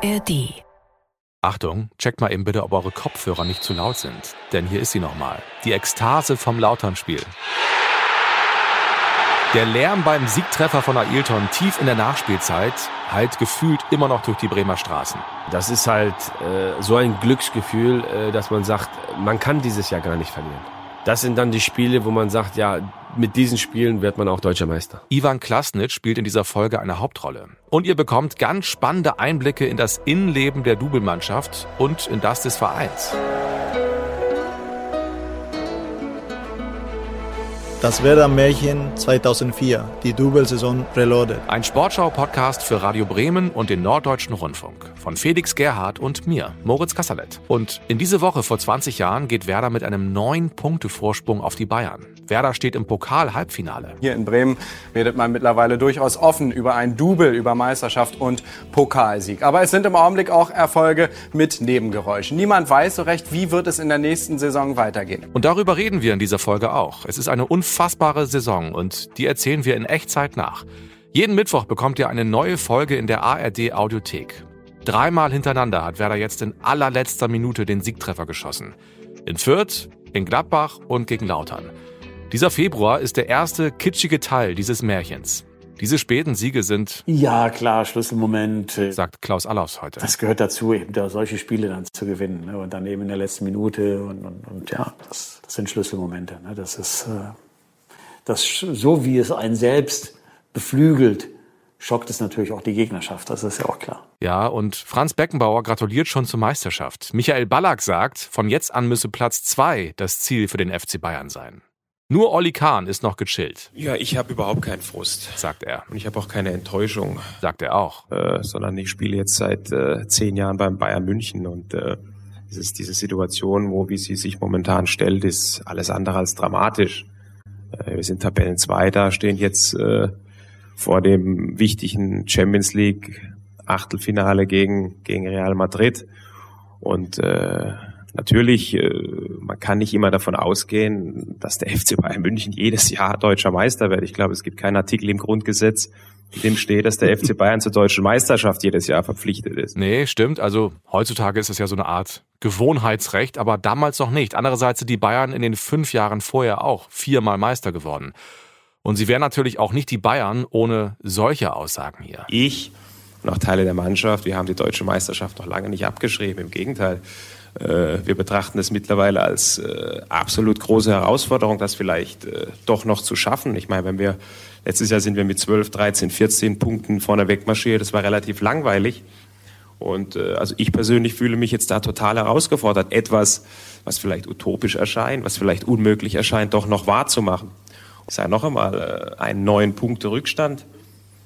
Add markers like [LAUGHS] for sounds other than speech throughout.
ARD. Achtung, checkt mal eben bitte, ob eure Kopfhörer nicht zu laut sind. Denn hier ist sie nochmal. Die Ekstase vom Lauternspiel. Der Lärm beim Siegtreffer von Ailton tief in der Nachspielzeit halt gefühlt immer noch durch die Bremer Straßen. Das ist halt äh, so ein Glücksgefühl, äh, dass man sagt, man kann dieses Jahr gar nicht verlieren. Das sind dann die Spiele, wo man sagt, ja, mit diesen Spielen wird man auch deutscher Meister. Ivan Klasnitsch spielt in dieser Folge eine Hauptrolle. Und ihr bekommt ganz spannende Einblicke in das Innenleben der Doublmannschaft und in das des Vereins. Das Werder-Märchen 2004, die Double-Saison Reloaded. Ein Sportschau-Podcast für Radio Bremen und den Norddeutschen Rundfunk. Von Felix Gerhardt und mir, Moritz Kasserlet. Und in diese Woche vor 20 Jahren geht Werder mit einem neun Punkte Vorsprung auf die Bayern. Werder steht im Pokal-Halbfinale. Hier in Bremen redet man mittlerweile durchaus offen über ein Double, über Meisterschaft und Pokalsieg. Aber es sind im Augenblick auch Erfolge mit Nebengeräuschen. Niemand weiß so recht, wie wird es in der nächsten Saison weitergehen. Und darüber reden wir in dieser Folge auch. Es ist eine unfassbare Saison und die erzählen wir in Echtzeit nach. Jeden Mittwoch bekommt ihr eine neue Folge in der ARD Audiothek. Dreimal hintereinander hat Werder jetzt in allerletzter Minute den Siegtreffer geschossen. In Fürth, in Gladbach und gegen Lautern. Dieser Februar ist der erste kitschige Teil dieses Märchens. Diese späten Siege sind, Ja, klar, Schlüsselmoment. äh, sagt Klaus Allaufs heute. Das gehört dazu, eben da solche Spiele dann zu gewinnen. Ne? Und dann eben in der letzten Minute. Und, und, und ja, das, das sind Schlüsselmomente. Ne? Das ist äh, das, so, wie es einen selbst beflügelt, schockt es natürlich auch die Gegnerschaft. Das ist ja auch klar. Ja, und Franz Beckenbauer gratuliert schon zur Meisterschaft. Michael Ballack sagt, von jetzt an müsse Platz zwei das Ziel für den FC Bayern sein. Nur Olli Kahn ist noch gechillt, Ja, ich habe überhaupt keinen Frust. sagt er. Und ich habe auch keine Enttäuschung, Sagt er auch. äh, sondern ich spiele jetzt seit äh, zehn Jahren beim Bayern München und äh, es ist diese Situation, wo wie sie sich momentan stellt, ist alles andere als dramatisch. Äh, wir sind Tabellenzweiter, stehen jetzt äh, vor dem wichtigen Champions League Achtelfinale gegen gegen Real Madrid und äh, Natürlich, äh, man kann nicht immer davon ausgehen, dass der [LAUGHS] FC Bayern München jedes Jahr deutscher Meister wird. Ich glaube, es gibt keinen Artikel im Grundgesetz, dem steht, dass der FC Bayern zur deutschen Meisterschaft jedes Jahr verpflichtet ist. Nee, stimmt. Also heutzutage ist es ja so eine Art Gewohnheitsrecht, aber damals noch nicht. Andererseits sind die Bayern in den fünf Jahren vorher auch viermal Meister geworden. Und sie wären natürlich auch nicht die Bayern ohne solche Aussagen hier. Ich und auch Teile der Mannschaft, wir haben die deutsche Meisterschaft noch lange nicht abgeschrieben. Im Gegenteil, wir betrachten es mittlerweile als äh, absolut große Herausforderung, das vielleicht äh, doch noch zu schaffen. Ich meine, wenn wir letztes Jahr sind wir mit 12, 13, 14 Punkten vorne wegmarschiert, das war relativ langweilig. Und äh, also ich persönlich fühle mich jetzt da total herausgefordert, etwas, was vielleicht utopisch erscheint, was vielleicht unmöglich erscheint, doch noch wahrzumachen. Ich sage noch einmal, äh, einen neun Punkte Rückstand,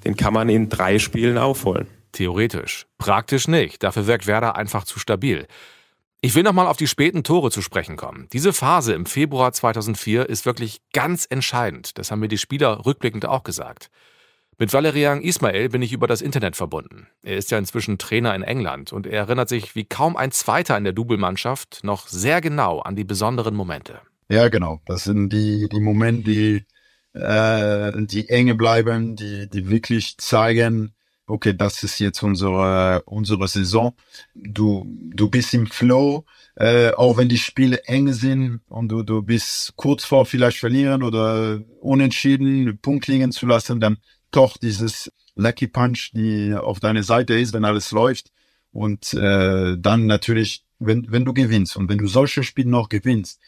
den kann man in drei Spielen aufholen. Theoretisch. Praktisch nicht. Dafür wirkt Werder einfach zu stabil. Ich will nochmal auf die späten Tore zu sprechen kommen. Diese Phase im Februar 2004 ist wirklich ganz entscheidend. Das haben mir die Spieler rückblickend auch gesagt. Mit Valerian Ismail bin ich über das Internet verbunden. Er ist ja inzwischen Trainer in England und er erinnert sich wie kaum ein Zweiter in der Double-Mannschaft noch sehr genau an die besonderen Momente. Ja, genau. Das sind die, die Momente, die, äh, die enge bleiben, die, die wirklich zeigen, okay, das ist jetzt unsere, unsere Saison. Du, du bist im Flow, äh, auch wenn die Spiele eng sind und du, du bist kurz vor vielleicht verlieren oder unentschieden, Punkt liegen zu lassen, dann doch dieses Lucky Punch, die auf deiner Seite ist, wenn alles läuft. Und äh, dann natürlich, wenn, wenn du gewinnst und wenn du solche Spiele noch gewinnst,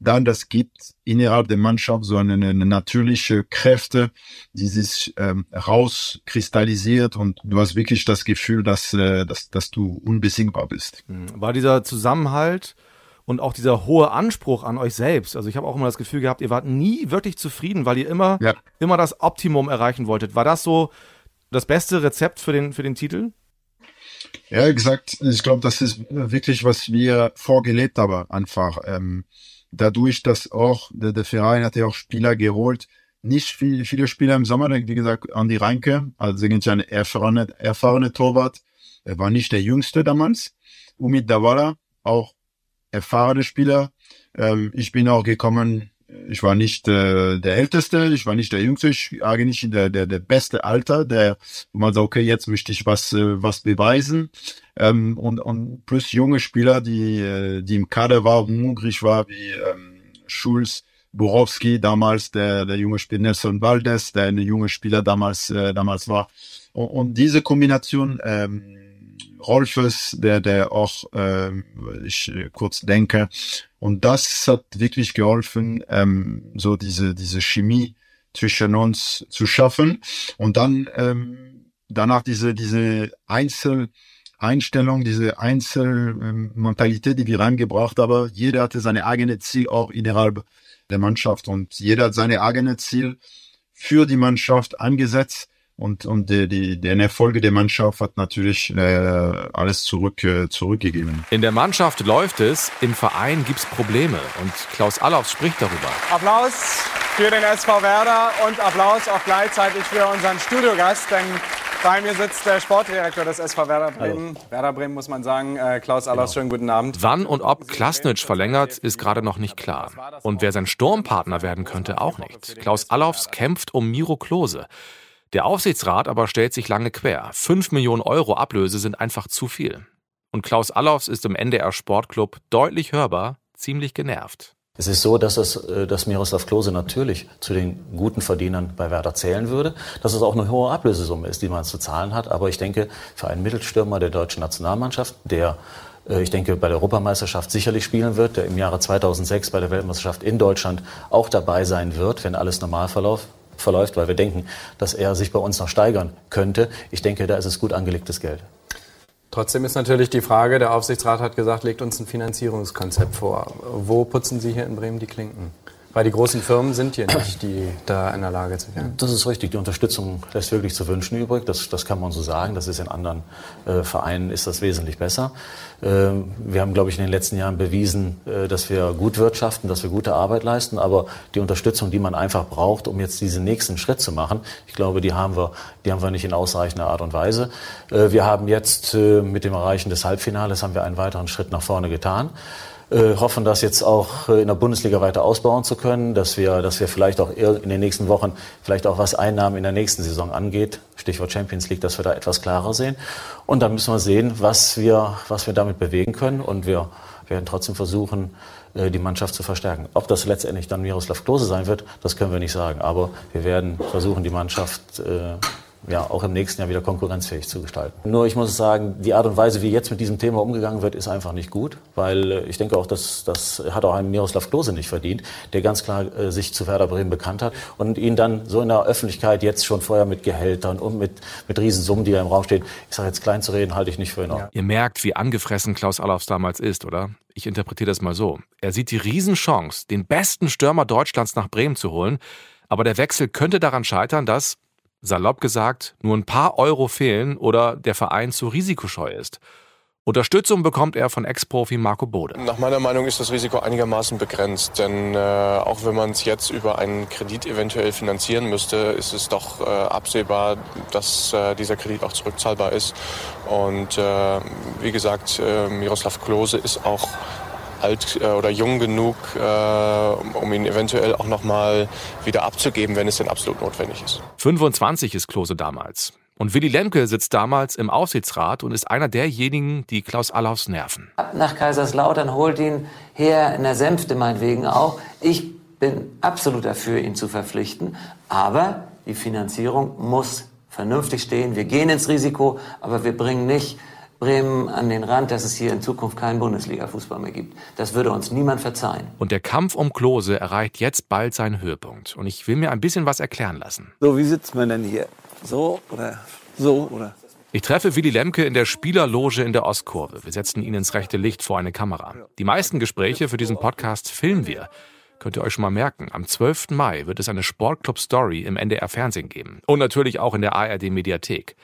dann das gibt innerhalb der Mannschaft so eine, eine natürliche Kräfte, die sich ähm, rauskristallisiert und du hast wirklich das Gefühl, dass, äh, dass, dass du unbesiegbar bist. war dieser Zusammenhalt und auch dieser hohe Anspruch an euch selbst. Also ich habe auch immer das Gefühl gehabt, ihr wart nie wirklich zufrieden, weil ihr immer, Ja. immer das Optimum erreichen wolltet. War das so das beste Rezept für den, für den Titel? Ja, gesagt, ich glaube, das ist wirklich, was wir vorgelebt haben, einfach. Ähm, dadurch, dass auch der, der Verein hat ja auch Spieler geholt, nicht viel, viele Spieler im Sommer, wie gesagt, Andi Reinke, also irgendwie ein erfahrene, erfahrene Torwart, er war nicht der jüngste damals. Umid Dawala, auch erfahrene Spieler. Ähm, ich bin auch gekommen ich war nicht äh, der Älteste, ich war nicht der Jüngste, ich eigentlich der, der, der beste Alter, der, wo man sagt, okay, jetzt möchte ich was, äh, was beweisen. Ähm, und, und plus junge Spieler, die, äh, die im Kader waren, hungrig war, wie ähm, Schulz, Borowski, damals der, der junge Spieler Nelson Valdez, der eine junge Spieler damals, äh, damals war. Und, und diese Kombination, ähm, Rolfes, der, der auch, äh, ich kurz denke, und das hat wirklich geholfen, ähm, so diese, diese Chemie zwischen uns zu schaffen. Und dann ähm, danach diese, diese Einzeleinstellung, diese Einzelmentalität, die wir reingebracht haben. Jeder hatte seine eigene Ziel auch innerhalb der Mannschaft und jeder hat seine eigene Ziel für die Mannschaft angesetzt. Und, und die, die, den Erfolge der Mannschaft hat natürlich äh, alles zurück, äh, zurückgegeben. In der Mannschaft läuft es, im Verein gibt's Probleme und Klaus Allofs spricht darüber. Applaus für den SV Werder und Applaus auch gleichzeitig für unseren Studiogast, denn bei mir sitzt der Sportdirektor des SV Werder Bremen. Hallo. Werder Bremen muss man sagen. Äh, Klaus Allofs, genau. schönen guten Abend. Wann und ob Klasnitsch verlängert, ist gerade noch nicht klar. Und wer sein Sturmpartner werden könnte, auch nicht. Klaus Allofs kämpft um Miro Klose. Der Aufsichtsrat aber stellt sich lange quer. Fünf Millionen Euro Ablöse sind einfach zu viel. Und Klaus Allofs ist im NDR Sportclub deutlich hörbar, ziemlich genervt. Es ist so, dass, es, äh, dass Miroslav Klose natürlich zu den guten Verdienern bei Werder zählen würde, dass es auch eine hohe Ablösesumme ist, die man zu zahlen hat. Aber ich denke, für einen Mittelstürmer der deutschen Nationalmannschaft, der äh, ich denke, bei der Europameisterschaft sicherlich spielen wird, der im Jahre 2006 bei der Weltmeisterschaft in Deutschland auch dabei sein wird, wenn alles normal verläuft, verläuft, weil wir denken, dass er sich bei uns noch steigern könnte. Ich denke, da ist es gut angelegtes Geld. Trotzdem ist natürlich die Frage, der Aufsichtsrat hat gesagt, legt uns ein Finanzierungskonzept vor. Wo putzen Sie hier in Bremen die Klinken? Weil die großen Firmen sind hier nicht die da in der Lage zu werden. Das ist richtig. Die Unterstützung lässt wirklich zu wünschen übrig. Das, das kann man so sagen. Das ist in anderen äh, Vereinen ist das wesentlich besser. Äh, wir haben, glaube ich, in den letzten Jahren bewiesen, äh, dass wir gut wirtschaften, dass wir gute Arbeit leisten. Aber die Unterstützung, die man einfach braucht, um jetzt diesen nächsten Schritt zu machen, ich glaube, die haben wir, die haben wir nicht in ausreichender Art und Weise. Äh, wir haben jetzt äh, mit dem Erreichen des Halbfinales haben wir einen weiteren Schritt nach vorne getan äh, hoffen, das jetzt auch äh, in der Bundesliga weiter ausbauen zu können, dass wir, dass wir vielleicht auch in den nächsten Wochen, vielleicht auch was Einnahmen in der nächsten Saison angeht, Stichwort Champions League, dass wir da etwas klarer sehen. Und dann müssen wir sehen, was wir, was wir damit bewegen können. Und wir werden trotzdem versuchen, äh, die Mannschaft zu verstärken. Ob das letztendlich dann Miroslav Klose sein wird, das können wir nicht sagen. Aber wir werden versuchen, die Mannschaft äh, ja, auch im nächsten Jahr wieder konkurrenzfähig zu gestalten. Nur ich muss sagen, die Art und Weise, wie jetzt mit diesem Thema umgegangen wird, ist einfach nicht gut, weil äh, ich denke auch, dass das hat auch ein Miroslav Klose nicht verdient, der ganz klar äh, sich zu Werder Bremen bekannt hat und ihn dann so in der Öffentlichkeit jetzt schon vorher mit Gehältern und mit, mit Riesensummen, die da im Raum stehen, ich sage jetzt klein zu reden, halte ich nicht für in Ordnung. Ja. Ihr merkt, wie angefressen Klaus Allofs damals ist, oder? Ich interpretiere das mal so. Er sieht die Riesenchance, den besten Stürmer Deutschlands nach Bremen zu holen, aber der Wechsel könnte daran scheitern, dass salopp gesagt, nur ein paar Euro fehlen oder der Verein zu risikoscheu ist. Unterstützung bekommt er von Ex-Profi Marco Bode. Nach meiner Meinung ist das Risiko einigermaßen begrenzt, denn äh, auch wenn man es jetzt über einen Kredit eventuell finanzieren müsste, ist es doch äh, absehbar, dass äh, dieser Kredit auch zurückzahlbar ist. Und äh, wie gesagt, äh, Miroslav Klose ist auch alt äh, oder jung genug, äh, um ihn eventuell auch nochmal wieder abzugeben, wenn es denn absolut notwendig ist. 25 ist Klose damals. Und Willy Lemke sitzt damals im Aufsichtsrat und ist einer derjenigen, die Klaus Allaufs nerven. Ab nach Kaiserslautern, holt ihn her, in der Sänfte meinetwegen auch. Ich bin absolut dafür, ihn zu verpflichten. Aber die Finanzierung muss vernünftig stehen. Wir gehen ins Risiko, aber wir bringen nicht Bremen an den Rand, dass es hier in Zukunft keinen Bundesliga-Fußball mehr gibt. Das würde uns niemand verzeihen. Und der Kampf um Klose erreicht jetzt bald seinen Höhepunkt. Und ich will mir ein bisschen was erklären lassen. So, wie sitzt man denn hier? So oder so oder? Ich treffe Willy Lemke in der Spielerloge in der Ostkurve. Wir setzen ihn ins rechte Licht vor eine Kamera. Die meisten Gespräche für diesen Podcast filmen wir. Könnt ihr euch schon mal merken, am 12. Mai wird es eine Sportclub-Story im NDR Fernsehen geben. Und natürlich auch in der ARD Mediathek.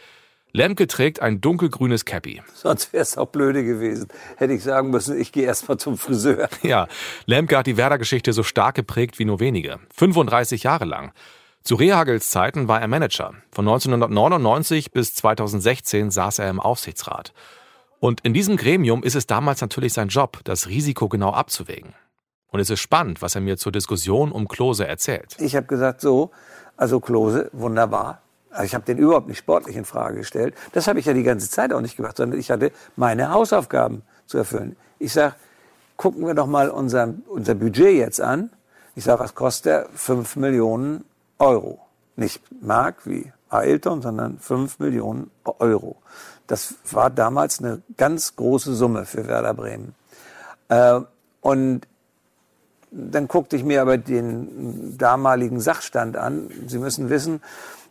Lemke trägt ein dunkelgrünes Cappy. Sonst wäre es auch blöde gewesen. Hätte ich sagen müssen, ich gehe erst mal zum Friseur. [LAUGHS] Ja, Lemke hat die Werder-Geschichte so stark geprägt wie nur wenige. 35 Jahre lang. Zu Rehagels Zeiten war er Manager. Von 1999 bis 2016 saß er im Aufsichtsrat. Und in diesem Gremium ist es damals natürlich sein Job, das Risiko genau abzuwägen. Und es ist spannend, was er mir zur Diskussion um Klose erzählt. Ich habe gesagt, so, also Klose, wunderbar. Also ich habe den überhaupt nicht sportlich in Frage gestellt. Das habe ich ja die ganze Zeit auch nicht gemacht, sondern ich hatte meine Hausaufgaben zu erfüllen. Ich sage, gucken wir doch mal unser, unser Budget jetzt an. Ich sage, was kostet der? 5 Millionen Euro. Nicht Mark wie Ailton, sondern 5 Millionen Euro. Das war damals eine ganz große Summe für Werder Bremen. Äh, und dann guckte ich mir aber den damaligen Sachstand an. Sie müssen wissen,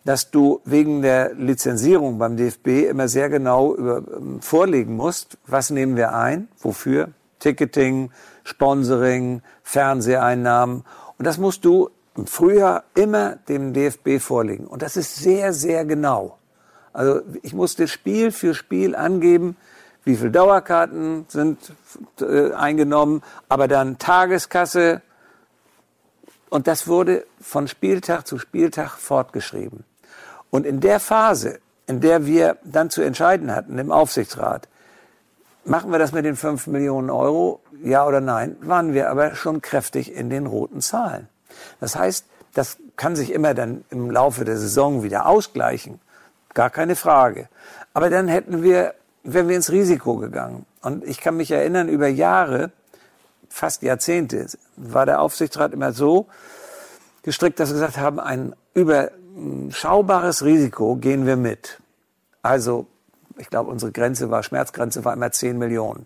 dass du wegen der Lizenzierung beim DFB immer sehr genau über, ähm, vorlegen musst, was nehmen wir ein, wofür, Ticketing, Sponsoring, Fernseheinnahmen. Und das musst du im Frühjahr immer dem DFB vorlegen. Und das ist sehr, sehr genau. Also ich musste Spiel für Spiel angeben, wie viele Dauerkarten sind äh, eingenommen, aber dann Tageskasse. Und das wurde von Spieltag zu Spieltag fortgeschrieben. Und in der Phase, in der wir dann zu entscheiden hatten im Aufsichtsrat, machen wir das mit den 5 Millionen Euro, ja oder nein, waren wir aber schon kräftig in den roten Zahlen. Das heißt, das kann sich immer dann im Laufe der Saison wieder ausgleichen. Gar keine Frage. Aber dann hätten wir, wären wir ins Risiko gegangen. Und ich kann mich erinnern, über Jahre, fast Jahrzehnte, war der Aufsichtsrat immer so gestrickt, dass wir gesagt haben, ein überschaubares Risiko gehen wir mit. Also, ich glaube, unsere Grenze war, Schmerzgrenze war immer 10 Millionen.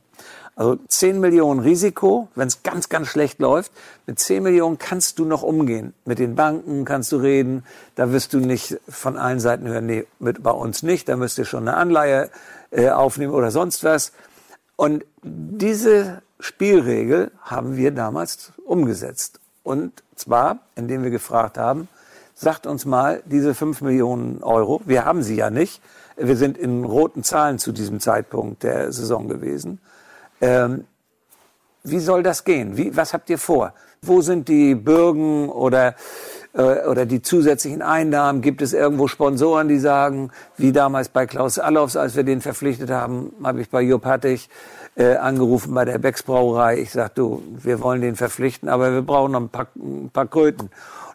Also 10 Millionen Risiko, wenn es ganz, ganz schlecht läuft. Mit 10 Millionen kannst du noch umgehen. Mit den Banken kannst du reden. Da wirst du nicht von allen Seiten hören, nee, mit, bei uns nicht. Da müsst ihr schon eine Anleihe äh, aufnehmen oder sonst was. Und diese Spielregel haben wir damals umgesetzt. Und zwar, indem wir gefragt haben, sagt uns mal diese 5 Millionen Euro, wir haben sie ja nicht, wir sind in roten Zahlen zu diesem Zeitpunkt der Saison gewesen. Ähm, wie soll das gehen? Wie, was habt ihr vor? Wo sind die Bürgen oder, äh, oder die zusätzlichen Einnahmen? Gibt es irgendwo Sponsoren, die sagen, wie damals bei Klaus Allofs, als wir den verpflichtet haben, habe ich bei Jupp Hattig äh, angerufen bei der Becks Brauerei. Ich sag, du, wir wollen den verpflichten, aber wir brauchen noch ein paar, ein paar Kröten.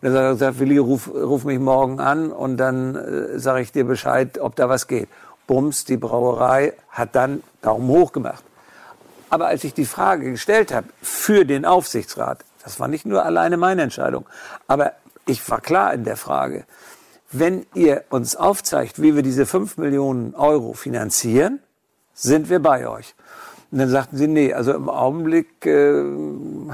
Dann hat er gesagt, Willi, ruf, ruf mich morgen an und dann äh, sage ich dir Bescheid, ob da was geht. Bums, die Brauerei hat dann Daumen hoch gemacht. Aber als ich die Frage gestellt habe für den Aufsichtsrat, das war nicht nur alleine meine Entscheidung, aber ich war klar in der Frage, wenn ihr uns aufzeigt, wie wir diese 5 Millionen Euro finanzieren, sind wir bei euch. Und dann sagten sie, nee, also im Augenblick äh,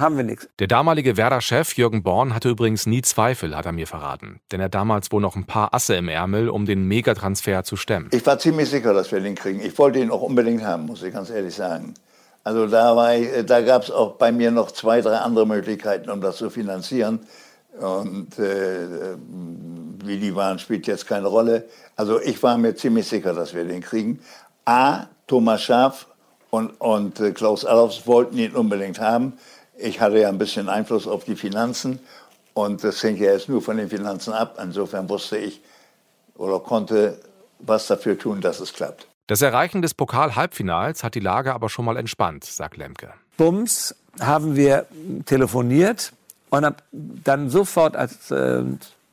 haben wir nichts. Der damalige Werder-Chef Jürgen Born hatte übrigens nie Zweifel, hat er mir verraten. Denn er damals wohl noch ein paar Asse im Ärmel, um den Megatransfer zu stemmen. Ich war ziemlich sicher, dass wir den kriegen. Ich wollte ihn auch unbedingt haben, muss ich ganz ehrlich sagen. Also da, da gab es auch bei mir noch zwei, drei andere Möglichkeiten, um das zu finanzieren. Und äh, wie die waren, spielt jetzt keine Rolle. Also ich war mir ziemlich sicher, dass wir den kriegen. A, Thomas Schaaf und, und äh, Klaus Allofs wollten ihn unbedingt haben. Ich hatte ja ein bisschen Einfluss auf die Finanzen und das hängt ja jetzt nur von den Finanzen ab. Insofern wusste ich oder konnte was dafür tun, dass es klappt. Das Erreichen des Pokal-Halbfinals hat die Lage aber schon mal entspannt, sagt Lemke. Bums haben wir telefoniert und habe dann sofort als äh,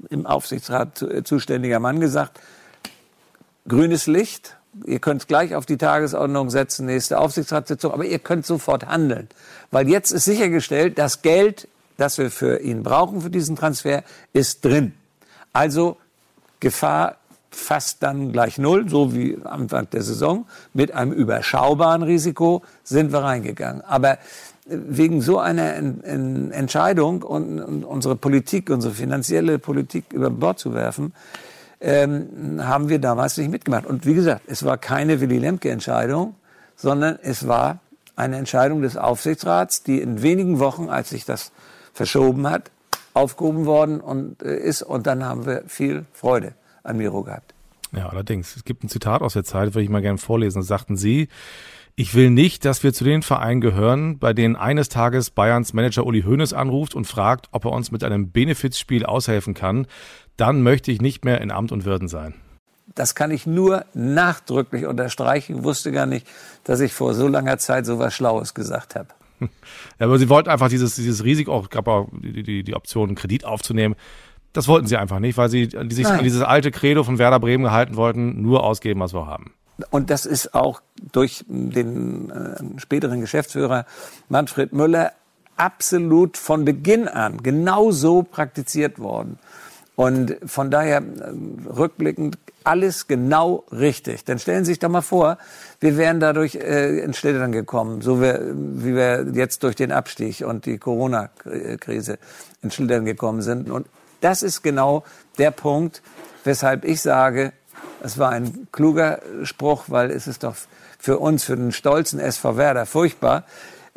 im Aufsichtsrat zuständiger Mann gesagt, grünes Licht, ihr könnt es gleich auf die Tagesordnung setzen, nächste Aufsichtsratssitzung, aber ihr könnt sofort handeln. Weil jetzt ist sichergestellt, das Geld, das wir für ihn brauchen, für diesen Transfer, ist drin. Also Gefahr fast dann gleich null, so wie Anfang der Saison. Mit einem überschaubaren Risiko sind wir reingegangen. Aber äh, wegen so einer Entscheidung und, unsere Politik, unsere finanzielle Politik über Bord zu werfen, ähm, haben wir damals nicht mitgemacht. Und wie gesagt, es war keine Willy Lemke-Entscheidung, sondern es war eine Entscheidung des Aufsichtsrats, die in wenigen Wochen, als sich das verschoben hat, aufgehoben worden und, äh, ist. Und dann haben wir viel Freude an Miro gehabt. Ja, allerdings. Es gibt ein Zitat aus der Zeit, würde ich mal gerne vorlesen. Das sagten Sie, ich will nicht, dass wir zu den Vereinen gehören, bei denen eines Tages Bayerns Manager Uli Hoeneß anruft und fragt, ob er uns mit einem Benefizspiel aushelfen kann. Dann möchte ich nicht mehr in Amt und Würden sein. Das kann ich nur nachdrücklich unterstreichen. Ich wusste gar nicht, dass ich vor so langer Zeit so was Schlaues gesagt habe. [LAUGHS] Ja, aber sie wollten einfach dieses, dieses Risiko, auch gab auch die, die, die Option, einen Kredit aufzunehmen. Das wollten sie einfach nicht, weil sie sich Nein. an dieses alte Credo von Werder Bremen gehalten wollten, nur ausgeben, was wir haben. Und das ist auch durch den äh, späteren Geschäftsführer Manfred Müller absolut von Beginn an genau so praktiziert worden. Und von daher äh, rückblickend alles genau richtig. Dann stellen Sie sich doch mal vor, wir wären dadurch äh, ins Schlittern gekommen, so wie, wie wir jetzt durch den Abstieg und die Corona-Krise ins Schlittern gekommen sind. Und das ist genau der Punkt, weshalb ich sage, es war ein kluger Spruch, weil es ist doch für uns, für den stolzen SV Werder furchtbar,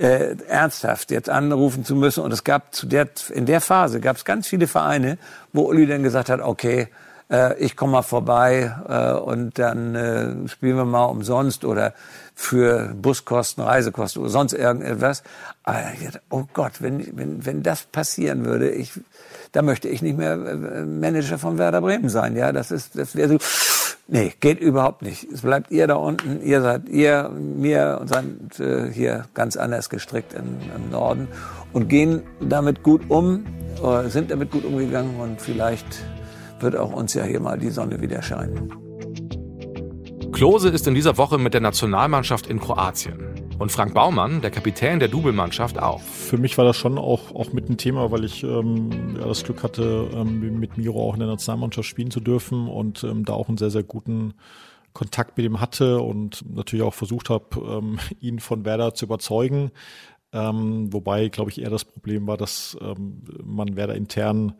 äh, ernsthaft jetzt anrufen zu müssen. Und es gab zu der, in der Phase gab es ganz viele Vereine, wo Uli dann gesagt hat, okay, äh, ich komme mal vorbei äh, und dann äh, spielen wir mal umsonst oder für Buskosten, Reisekosten oder sonst irgendetwas. Aber oh Gott, wenn, wenn, wenn das passieren würde, ich, da möchte ich nicht mehr äh, Manager von Werder Bremen sein. Ja, das ist, das wäre so, nee, geht überhaupt nicht. Es bleibt ihr da unten, ihr seid ihr, mir und sind äh, hier ganz anders gestrickt im, im Norden und gehen damit gut um, äh, sind damit gut umgegangen und vielleicht wird auch uns ja hier mal die Sonne wieder scheinen. Klose ist in dieser Woche mit der Nationalmannschaft in Kroatien. Und Frank Baumann, der Kapitän der Doublmannschaft, auch. Für mich war das schon auch, auch mit ein Thema, weil ich ähm, ja, das Glück hatte, ähm, mit Miro auch in der Nationalmannschaft spielen zu dürfen und ähm, da auch einen sehr, sehr guten Kontakt mit ihm hatte und natürlich auch versucht habe, ähm, [LAUGHS] ihn von Werder zu überzeugen. Ähm, wobei, glaube ich, eher das Problem war, dass ähm, man Werder intern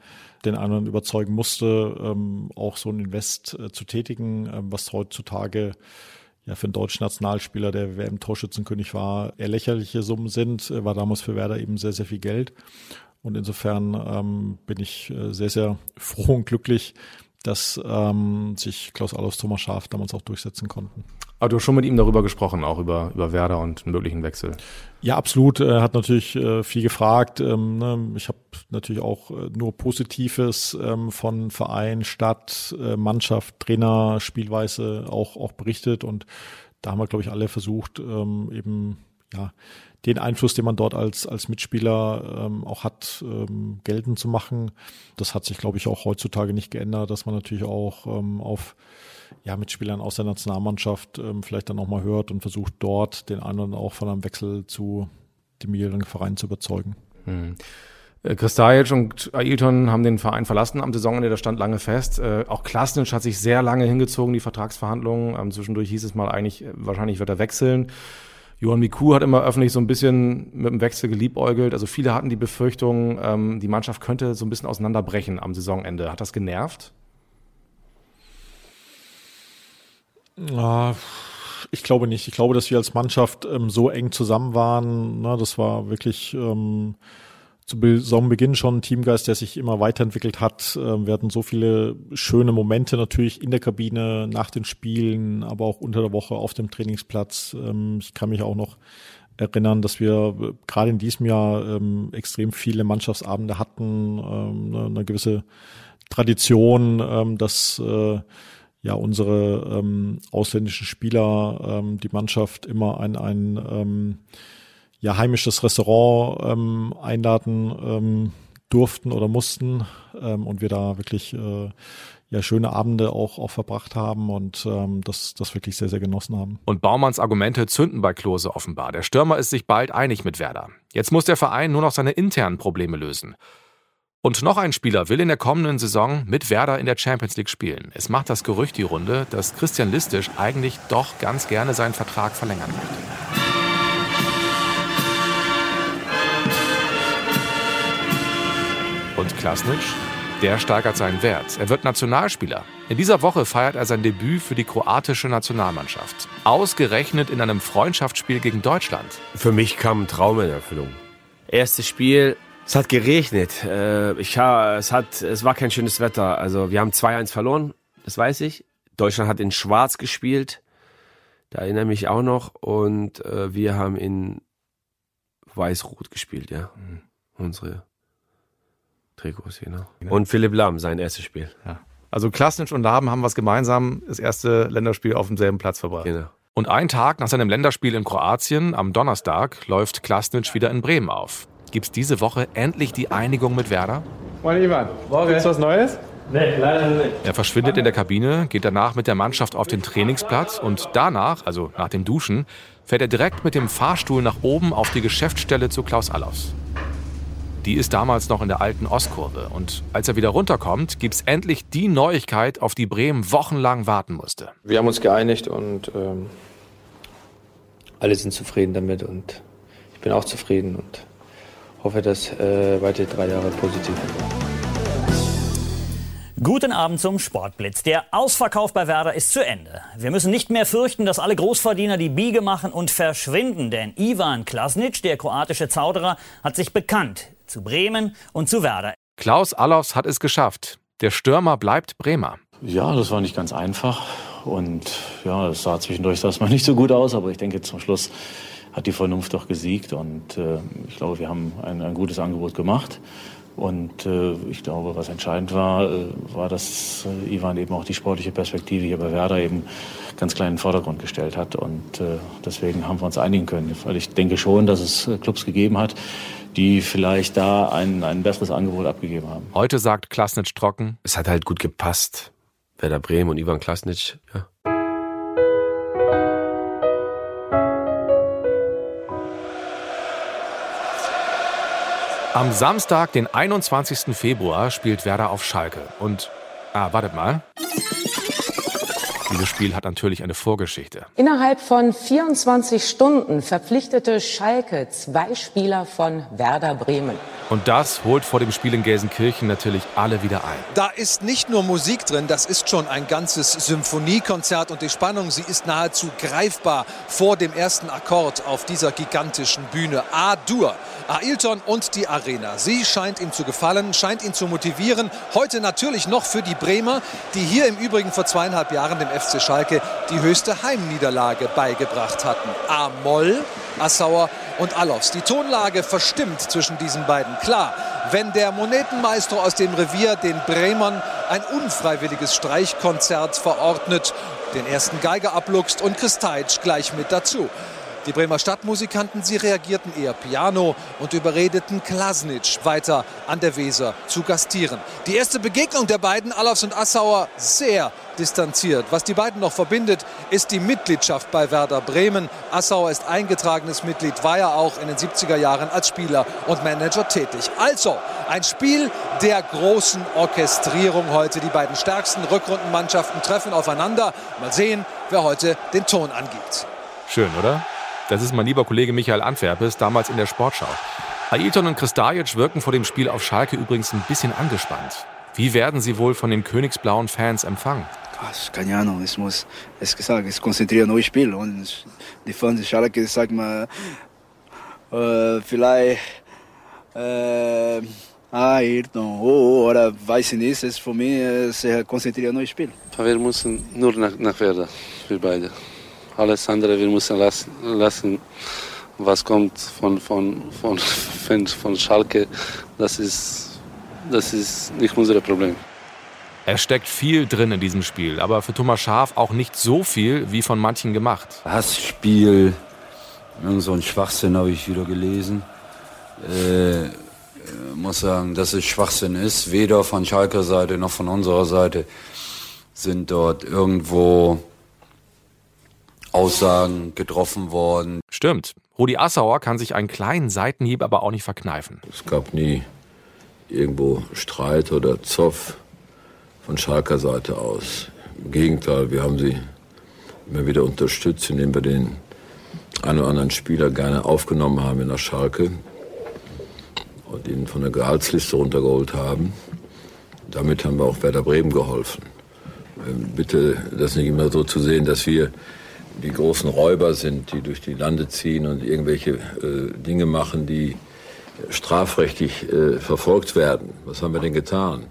den anderen überzeugen musste, ähm, auch so ein Invest äh, zu tätigen, ähm, was heutzutage ja für einen deutschen Nationalspieler, der WM-Torschützenkönig war, eher lächerliche Summen sind, äh, war damals für Werder eben sehr, sehr viel Geld. Und insofern ähm, bin ich äh, sehr, sehr [LAUGHS] froh und glücklich, dass ähm, sich Klaus Alois Thomas Schaaf damals auch durchsetzen konnten. Aber du hast schon mit ihm darüber gesprochen, auch über, über Werder und einen möglichen Wechsel. Ja, absolut. Er hat natürlich äh, viel gefragt. Ähm, ne? Ich habe natürlich auch äh, nur Positives ähm, von Verein, Stadt, äh, Mannschaft, Trainer, Spielweise auch, auch berichtet. Und da haben wir, glaube ich, alle versucht, ähm, eben ja den Einfluss, den man dort als, als Mitspieler ähm, auch hat, ähm, geltend zu machen. Das hat sich, glaube ich, auch heutzutage nicht geändert, dass man natürlich auch ähm, auf ja, Mitspielern aus der Nationalmannschaft ähm, vielleicht dann auch mal hört und versucht dort den einen auch von einem Wechsel zu dem jeweiligen Verein zu überzeugen. Hm. Kristajic und Ailton haben den Verein verlassen am Saisonende, der stand lange fest. Äh, auch Klasnic hat sich sehr lange hingezogen, die Vertragsverhandlungen. Ähm, zwischendurch hieß es mal eigentlich, wahrscheinlich wird er wechseln. Johann Miku hat immer öffentlich so ein bisschen mit dem Wechsel geliebäugelt. Also viele hatten die Befürchtung, ähm, die Mannschaft könnte so ein bisschen auseinanderbrechen am Saisonende. Hat das genervt? Ich glaube nicht. Ich glaube, dass wir als Mannschaft ähm, so eng zusammen waren. Ne, das war wirklich ähm, zu Saisonbeginn schon ein Teamgeist, der sich immer weiterentwickelt hat. Ähm, wir hatten so viele schöne Momente natürlich in der Kabine, nach den Spielen, aber auch unter der Woche auf dem Trainingsplatz. Ähm, ich kann mich auch noch erinnern, dass wir äh, gerade in diesem Jahr ähm, extrem viele Mannschaftsabende hatten, eine, gewisse Tradition, dass äh, ja unsere ausländischen Spieler die Mannschaft immer ein, ein ja, heimisches Restaurant ähm, einladen ähm, durften oder mussten ähm, und wir da wirklich äh, ja schöne Abende auch, auch verbracht haben und ähm, das, das wirklich sehr, sehr genossen haben. Und Baumanns Argumente zünden bei Klose offenbar. Der Stürmer ist sich bald einig mit Werder. Jetzt muss der Verein nur noch seine internen Probleme lösen. Und noch ein Spieler will in der kommenden Saison mit Werder in der Champions League spielen. Es macht das Gerücht die Runde, dass Christian Listisch eigentlich doch ganz gerne seinen Vertrag verlängern möchte. Und Klasnic, der steigert seinen Wert. Er wird Nationalspieler. In dieser Woche feiert er sein Debüt für die kroatische Nationalmannschaft. Ausgerechnet in einem Freundschaftsspiel gegen Deutschland. Für mich kam ein Traum in Erfüllung. Erstes Spiel, es hat geregnet. Äh, Ich, ha- es, hat, es war kein schönes Wetter. Also wir haben 2-1 verloren, das weiß ich. Deutschland hat in Schwarz gespielt. Da erinnere ich mich auch noch. Und äh, wir haben in Weiß-Rot gespielt, ja. Unsere Trikots, genau. Und Philipp Lahm, sein erstes Spiel. Ja. Also Klasnic und Laben haben was gemeinsam, das erste Länderspiel auf demselben Platz verbracht. Genau. Und einen Tag nach seinem Länderspiel in Kroatien, am Donnerstag, läuft Klasnic wieder in Bremen auf. Gibt es diese Woche endlich die Einigung mit Werder? Moin Ivan, gibt's was Neues? Nee, leider nicht. Er verschwindet in der Kabine, geht danach mit der Mannschaft auf den Trainingsplatz und danach, also nach dem Duschen, fährt er direkt mit dem Fahrstuhl nach oben auf die Geschäftsstelle zu Klaus Allofs. Die ist damals noch in der alten Ostkurve. Und als er wieder runterkommt, gibt es endlich die Neuigkeit, auf die Bremen wochenlang warten musste. Wir haben uns geeinigt und ähm, alle sind zufrieden damit. Und ich bin auch zufrieden und hoffe, dass äh, weitere drei Jahre positiv werden. Guten Abend zum Sportblitz. Der Ausverkauf bei Werder ist zu Ende. Wir müssen nicht mehr fürchten, dass alle Großverdiener die Biege machen und verschwinden, denn Ivan Klasnic, der kroatische Zauderer, hat sich bekannt zu Bremen und zu Werder. Klaus Allofs hat es geschafft. Der Stürmer bleibt Bremer. Ja, das war nicht ganz einfach und ja, es sah zwischendurch erstmal nicht so gut aus, aber ich denke zum Schluss hat die Vernunft doch gesiegt und äh, ich glaube, wir haben ein, ein gutes Angebot gemacht. Und äh, ich glaube, was entscheidend war, äh, war, dass äh, Ivan eben auch die sportliche Perspektive hier bei Werder eben ganz klar in den Vordergrund gestellt hat. Und äh, deswegen haben wir uns einigen können. Weil ich denke schon, dass es äh, Clubs gegeben hat, die vielleicht da ein, ein besseres Angebot abgegeben haben. Heute sagt Klasnitsch trocken. Es hat halt gut gepasst. Werder Bremen und Ivan Klasnitsch, ja. Am Samstag, den 21. Februar, spielt Werder auf Schalke. Und, ah, wartet mal. Dieses Spiel hat natürlich eine Vorgeschichte. Innerhalb von 24 Stunden verpflichtete Schalke zwei Spieler von Werder Bremen. Und das holt vor dem Spiel in Gelsenkirchen natürlich alle wieder ein. Da ist nicht nur Musik drin, das ist schon ein ganzes Symphoniekonzert und die Spannung, sie ist nahezu greifbar vor dem ersten Akkord auf dieser gigantischen Bühne. A-Dur. Ailton und die Arena. Sie scheint ihm zu gefallen, scheint ihn zu motivieren. Heute natürlich noch für die Bremer, die hier im Übrigen vor zweieinhalb Jahren dem FC Schalke die höchste Heimniederlage beigebracht hatten. A-Moll, Assauer und Allofs. Die Tonlage verstimmt zwischen diesen beiden. Klar, wenn der Monetenmaestro aus dem Revier den Bremern ein unfreiwilliges Streichkonzert verordnet, den ersten Geiger abluchst und Kristaitsch gleich mit dazu. Die Bremer Stadtmusikanten, sie reagierten eher piano und überredeten Klasnitsch weiter an der Weser zu gastieren. Die erste Begegnung der beiden, Alofs und Assauer, sehr distanziert. Was die beiden noch verbindet, ist die Mitgliedschaft bei Werder Bremen. Assauer ist eingetragenes Mitglied, war ja auch in den 70er Jahren als Spieler und Manager tätig. Also ein Spiel der großen Orchestrierung heute. Die beiden stärksten Rückrundenmannschaften treffen aufeinander. Mal sehen, wer heute den Ton angibt. Schön, oder? Das ist mein lieber Kollege Michael Antwerpes, damals in der Sportschau. Ailton und Kristajic wirken vor dem Spiel auf Schalke übrigens ein bisschen angespannt. Wie werden sie wohl von den königsblauen Fans empfangen? keine Ahnung, ich muss, es gesagt, ich konzentriere neues Spiel und die Fans Schalke sagen mal, äh, vielleicht äh, Ayrton oh, oder weiß ich nicht, es ist für mich sehr konzentriert neues Spiel. Wir müssen nur nach, nach Werder, wir beide. Alles andere, wir müssen lassen, lassen was kommt von, von, von [LAUGHS] Fans von Schalke, das ist, das ist nicht unser Problem. Es steckt viel drin in diesem Spiel, aber für Thomas Schaf auch nicht so viel wie von manchen gemacht. Hassspiel, irgend so ein Schwachsinn habe ich wieder gelesen. Äh, muss sagen, dass es Schwachsinn ist. Weder von Schalker Seite noch von unserer Seite sind dort irgendwo Aussagen getroffen worden. Stimmt. Rudi Assauer kann sich einen kleinen Seitenhieb aber auch nicht verkneifen. Es gab nie irgendwo Streit oder Zoff von Schalker Seite aus. Im Gegenteil, wir haben sie immer wieder unterstützt, indem wir den einen oder anderen Spieler gerne aufgenommen haben in der Schalke und ihn von der Gehaltsliste runtergeholt haben. Damit haben wir auch Werder Bremen geholfen. Ähm, bitte das nicht immer so zu sehen, dass wir die großen Räuber sind, die durch die Lande ziehen und irgendwelche äh, Dinge machen, die strafrechtlich äh, verfolgt werden. Was haben wir denn getan?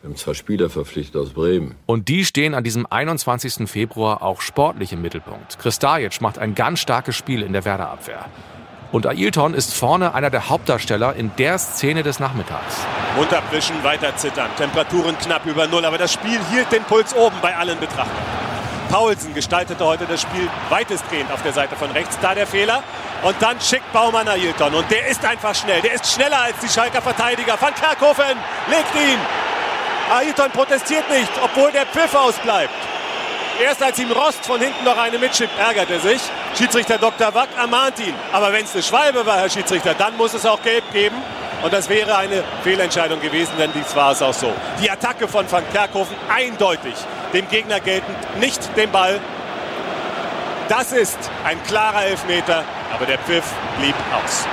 Wir haben zwei Spieler verpflichtet aus Bremen. Und die stehen an diesem 21. Februar auch sportlich im Mittelpunkt. Kristajic macht ein ganz starkes Spiel in der Werderabwehr. Und Ailton ist vorne einer der Hauptdarsteller in der Szene des Nachmittags. Unterbrischen, weiter zittern. Temperaturen knapp über Null, aber das Spiel hielt den Puls oben bei allen Betrachtern. Paulsen gestaltete heute das Spiel weitestgehend auf der Seite von rechts. Da der Fehler. Und dann schickt Baumann Ailton. Und der ist einfach schnell. Der ist schneller als die Schalker Verteidiger. Van Kerkhofen legt ihn. Ailton protestiert nicht, obwohl der Pfiff ausbleibt. Erst als ihm Rost von hinten noch eine mitschippt, ärgert er sich. Schiedsrichter Dr. Wack ermahnt ihn. Aber wenn es eine Schwalbe war, Herr Schiedsrichter, dann muss es auch gelb geben. Und das wäre eine Fehlentscheidung gewesen, denn dies war es auch so. Die Attacke von Van Kerkhofen eindeutig dem Gegner geltend, nicht dem Ball. Das ist ein klarer Elfmeter, aber der Pfiff blieb aus.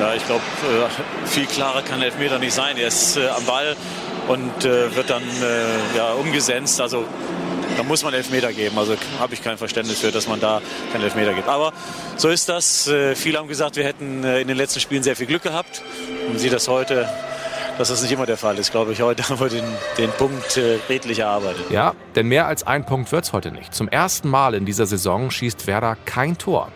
Ja, ich glaube, äh, viel klarer kann Elfmeter nicht sein. Er ist äh, am Ball und äh, wird dann ja, umgesetzt. Also da muss man Elfmeter geben. Also habe ich kein Verständnis für, dass man da keinen Elfmeter gibt. Aber so ist das. Viele haben gesagt, wir hätten in den letzten Spielen sehr viel Glück gehabt. Man sieht das heute dass das nicht immer der Fall ist, glaube ich. Heute [LAUGHS] haben wir den, den Punkt äh, redlich erarbeitet. Ja, denn mehr als ein Punkt wird es heute nicht. Zum ersten Mal in dieser Saison schießt Werder kein Tor.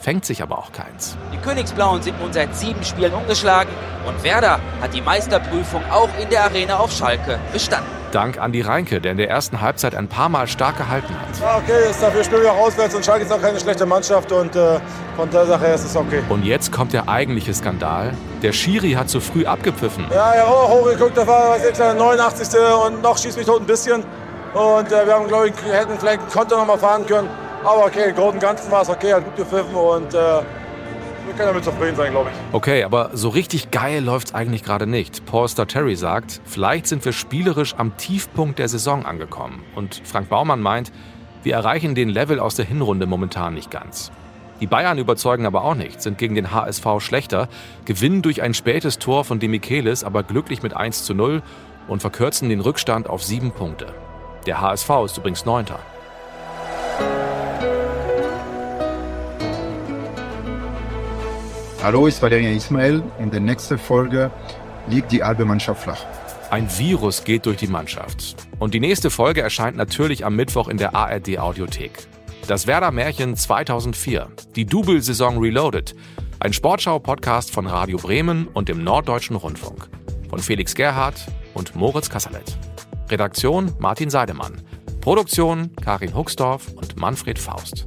Fängt sich aber auch keins. Die Königsblauen sind nun seit sieben Spielen ungeschlagen und Werder hat die Meisterprüfung auch in der Arena auf Schalke bestanden. Dank Andi Reinke, der in der ersten Halbzeit ein paar Mal stark gehalten hat. Ja, okay, ist dafür spielen wir auch auswärts und Schalke ist auch keine schlechte Mannschaft und äh, von der Sache her ist es okay. Und jetzt kommt der eigentliche Skandal. Der Schiri hat zu früh abgepfiffen. Ja, ja, auch hochgeguckt, da war ich, der 89. und noch schießt mich tot ein bisschen. Und äh, wir haben, glaube ich, hätten vielleicht ein Konto noch mal fahren können. Aber okay, im Großen und Ganzen war es okay, hat gut gepfiffen und äh, wir können damit zufrieden sein, glaube ich. Okay, aber so richtig geil läuft es eigentlich gerade nicht. Paulster Terry sagt, vielleicht sind wir spielerisch am Tiefpunkt der Saison angekommen. Und Frank Baumann meint, wir erreichen den Level aus der Hinrunde momentan nicht ganz. Die Bayern überzeugen aber auch nicht, sind gegen den HSV schlechter, gewinnen durch ein spätes Tor von Demichelis aber glücklich mit 1 zu 0 und verkürzen den Rückstand auf sieben Punkte. Der HSV ist übrigens Neunter. Hallo, ist Valerian Ismail. In der nächsten Folge liegt die halbe Mannschaft flach. Ein Virus geht durch die Mannschaft. Und die nächste Folge erscheint natürlich am Mittwoch in der ARD Audiothek. Das Werder Märchen 2004, die Double-Saison Reloaded, ein Sportschau-Podcast von Radio Bremen und dem Norddeutschen Rundfunk. Von Felix Gerhardt und Moritz Kasserlet. Redaktion Martin Seidemann. Produktion Karin Huxdorf und Manfred Faust.